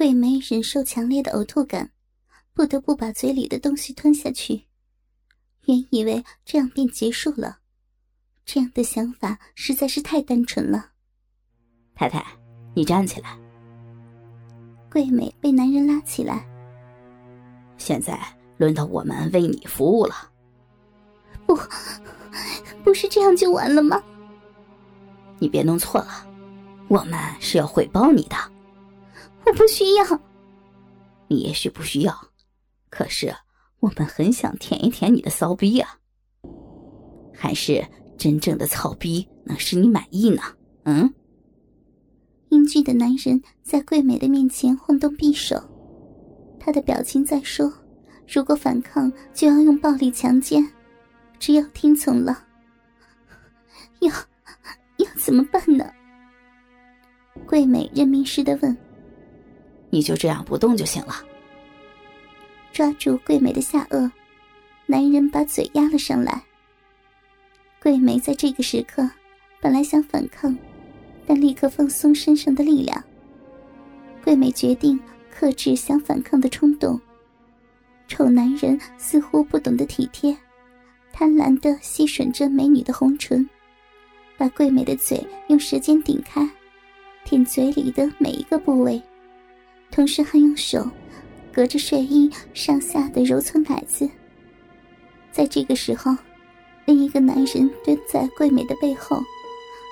桂梅忍受强烈的呕吐感，不得不把嘴里的东西吞下去。原以为这样便结束了，这样的想法实在是太单纯了。太太，你站起来。桂美被男人拉起来。现在轮到我们为你服务了。不，不是这样就完了吗？你别弄错了，我们是要回报你的。我不需要。你也许不需要，可是我们很想舔一舔你的骚逼啊！还是真正的草逼能使你满意呢？嗯？英俊的男人在桂美的面前晃动匕首，他的表情在说：“如果反抗，就要用暴力强奸；只要听从了，要要怎么办呢？”桂美认命似的问：“你就这样不动就行了。”抓住桂美的下颚，男人把嘴压了上来。桂美在这个时刻本来想反抗。但立刻放松身上的力量。桂美决定克制想反抗的冲动。丑男人似乎不懂得体贴，贪婪的吸吮着美女的红唇，把桂美的嘴用舌尖顶开，舔嘴里的每一个部位，同时还用手隔着睡衣上下的揉搓奶子。在这个时候，另一个男人蹲在桂美的背后。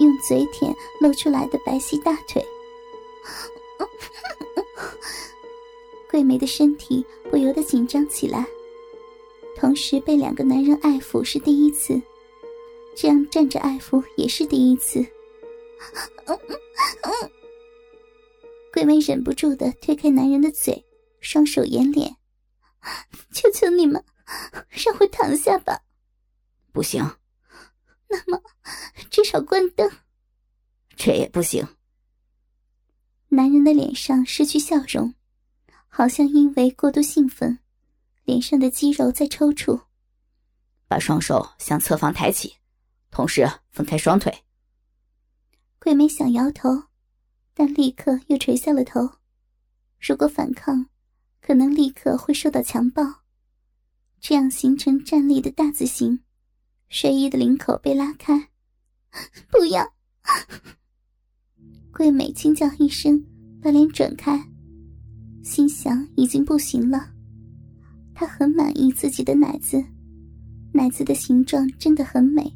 用嘴舔露出来的白皙大腿，桂梅的身体不由得紧张起来。同时被两个男人爱抚是第一次，这样站着爱抚也是第一次。桂梅忍不住的推开男人的嘴，双手掩脸：“求求你们，让我躺下吧。”不行。那么，至少关灯。这也不行。男人的脸上失去笑容，好像因为过度兴奋，脸上的肌肉在抽搐。把双手向侧方抬起，同时分开双腿。桂梅想摇头，但立刻又垂下了头。如果反抗，可能立刻会受到强暴，这样形成站立的大字形。睡衣的领口被拉开，不要！桂美惊叫一声，把脸转开，心想已经不行了。她很满意自己的奶子，奶子的形状真的很美，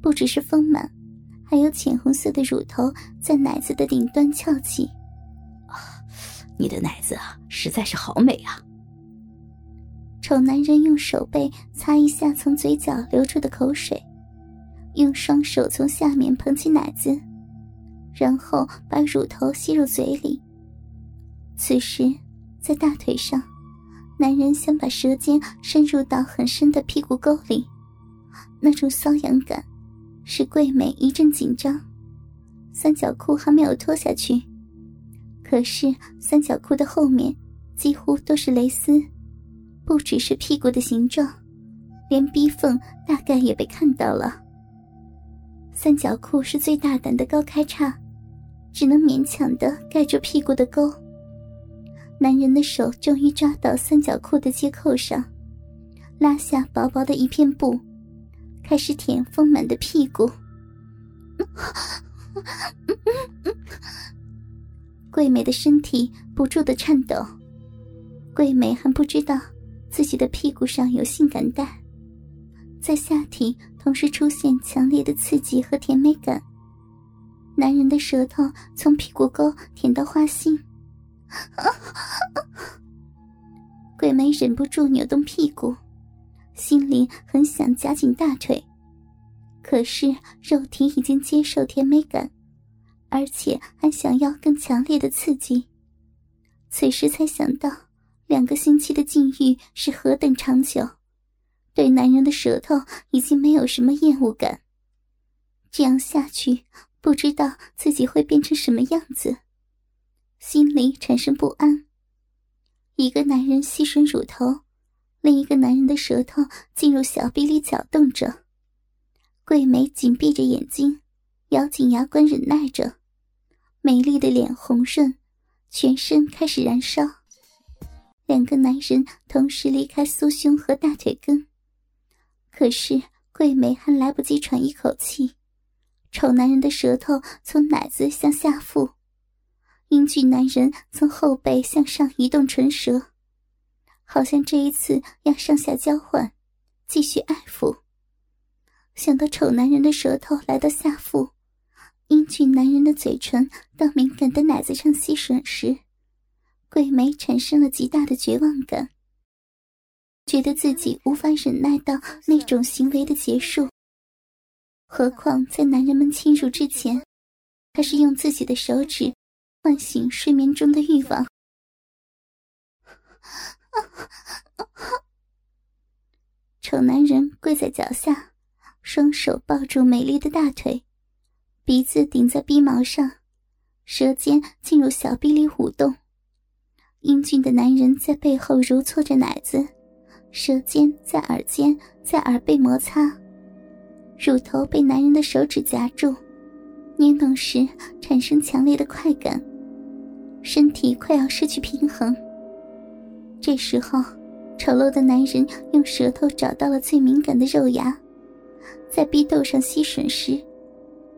不只是丰满，还有浅红色的乳头在奶子的顶端翘起。你的奶子啊，实在是好美啊！丑男人用手背擦一下从嘴角流出的口水，用双手从下面捧起奶子，然后把乳头吸入嘴里。此时，在大腿上，男人想把舌尖深入到很深的屁股沟里，那种瘙痒感使桂美一阵紧张。三角裤还没有脱下去，可是三角裤的后面几乎都是蕾丝。不只是屁股的形状，连逼缝大概也被看到了。三角裤是最大胆的高开叉，只能勉强的盖住屁股的沟。男人的手终于抓到三角裤的接扣上，拉下薄薄的一片布，开始舔丰满的屁股。桂美的身体不住的颤抖，桂美还不知道。自己的屁股上有性感带，在下体同时出现强烈的刺激和甜美感。男人的舌头从屁股沟舔到花心，桂梅忍不住扭动屁股，心里很想夹紧大腿，可是肉体已经接受甜美感，而且还想要更强烈的刺激，此时才想到。两个星期的禁欲是何等长久，对男人的舌头已经没有什么厌恶感。这样下去，不知道自己会变成什么样子，心里产生不安。一个男人吸吮乳头，另一个男人的舌头进入小臂里搅动着。桂梅紧闭着眼睛，咬紧牙关忍耐着，美丽的脸红润，全身开始燃烧。两个男人同时离开酥胸和大腿根，可是桂梅还来不及喘一口气，丑男人的舌头从奶子向下腹，英俊男人从后背向上移动唇舌，好像这一次要上下交换，继续爱抚。想到丑男人的舌头来到下腹，英俊男人的嘴唇到敏感的奶子上吸吮时，桂梅产生了极大的绝望感，觉得自己无法忍耐到那种行为的结束。何况在男人们侵入之前，她是用自己的手指唤醒睡眠中的欲望。丑男人跪在脚下。双手抱住美丽的大腿，鼻子顶在鼻毛上，舌尖进入小臂里舞动。英俊的男人在背后揉搓着奶子，舌尖在耳尖、在耳背摩擦，乳头被男人的手指夹住，捏弄时产生强烈的快感，身体快要失去平衡。这时候，丑陋的男人用舌头找到了最敏感的肉芽。在逼斗上吸吮时，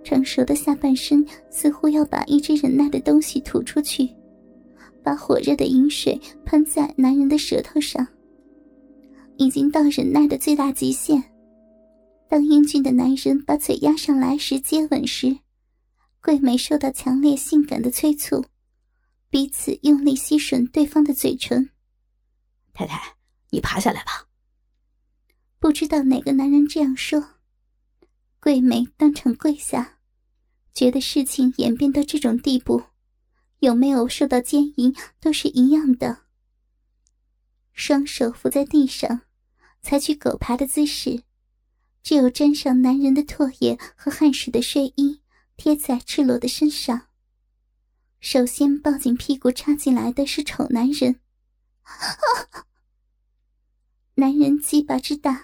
成熟的下半身似乎要把一直忍耐的东西吐出去，把火热的饮水喷在男人的舌头上。已经到忍耐的最大极限。当英俊的男人把嘴压上来时接吻时，桂梅受到强烈性感的催促，彼此用力吸吮对方的嘴唇。太太，你爬下来吧。不知道哪个男人这样说。桂梅当场跪下，觉得事情演变到这种地步，有没有受到奸淫都是一样的。双手扶在地上，采取狗爬的姿势，只有沾上男人的唾液和汗水的睡衣贴在赤裸的身上。首先抱紧屁股插进来的是丑男人，男人鸡巴之大，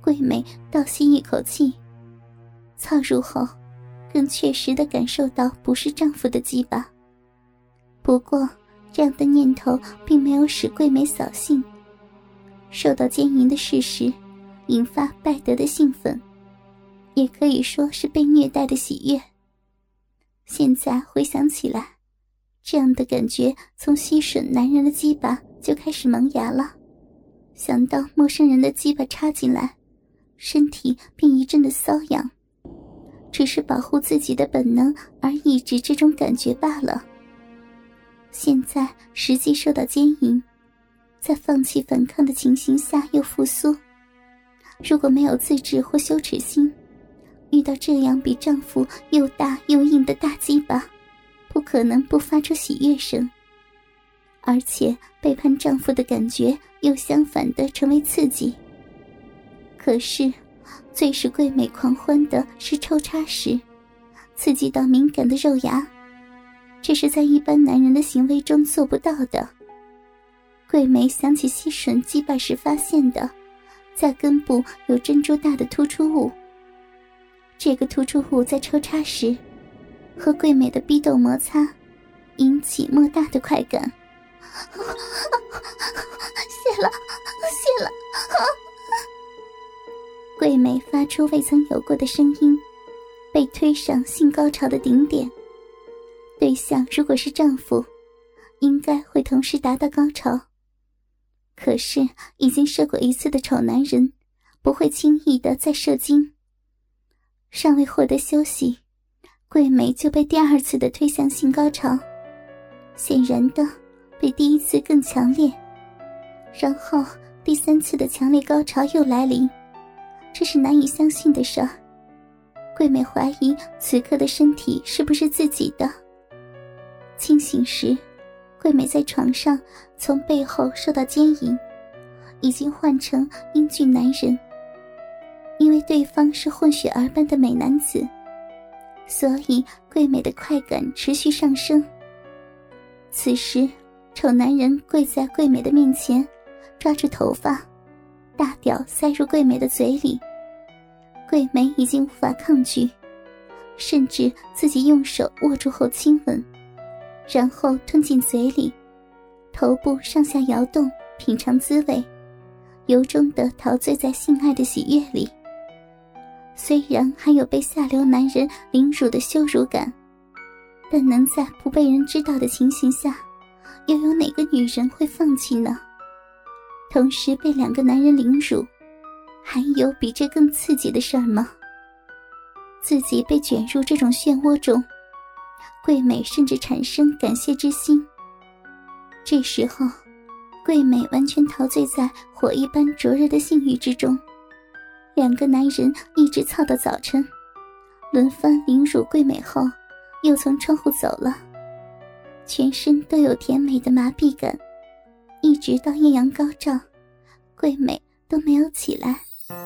桂美倒吸一口气。操入后，更确实的感受到不是丈夫的鸡巴。不过，这样的念头并没有使桂美扫兴。受到奸淫的事实，引发拜德的兴奋，也可以说是被虐待的喜悦。现在回想起来，这样的感觉从吸吮男人的鸡巴就开始萌芽了。想到陌生人的鸡巴插进来，身体便一阵的瘙痒。只是保护自己的本能而抑制这种感觉罢了。现在实际受到奸淫，在放弃反抗的情形下又复苏，如果没有自制或羞耻心，遇到这样比丈夫又大又硬的大鸡巴，不可能不发出喜悦声。而且背叛丈夫的感觉又相反的成为刺激。可是。最使桂美狂欢的是抽插时，刺激到敏感的肉芽，这是在一般男人的行为中做不到的。桂梅想起吸吮鸡巴时发现的，在根部有珍珠大的突出物。这个突出物在抽插时，和桂美的逼斗摩擦，引起莫大的快感。谢了，谢了。桂梅发出未曾有过的声音，被推上性高潮的顶点。对象如果是丈夫，应该会同时达到高潮。可是已经射过一次的丑男人，不会轻易的再射精。尚未获得休息，桂梅就被第二次的推向性高潮，显然的比第一次更强烈。然后第三次的强烈高潮又来临。这是难以相信的事儿。桂美怀疑此刻的身体是不是自己的。清醒时，桂美在床上从背后受到奸淫，已经换成英俊男人。因为对方是混血儿般的美男子，所以桂美的快感持续上升。此时，丑男人跪在桂美的面前，抓住头发。大屌塞入桂美的嘴里，桂美已经无法抗拒，甚至自己用手握住后亲吻，然后吞进嘴里，头部上下摇动，品尝滋味，由衷的陶醉在性爱的喜悦里。虽然还有被下流男人凌辱的羞辱感，但能在不被人知道的情形下，又有哪个女人会放弃呢？同时被两个男人凌辱，还有比这更刺激的事儿吗？自己被卷入这种漩涡中。桂美甚至产生感谢之心。这时候，桂美完全陶醉在火一般灼热的性欲之中。两个男人一直操到早晨，轮番凌辱桂美后，又从窗户走了，全身都有甜美的麻痹感，一直到艳阳高照，桂美都没有起来。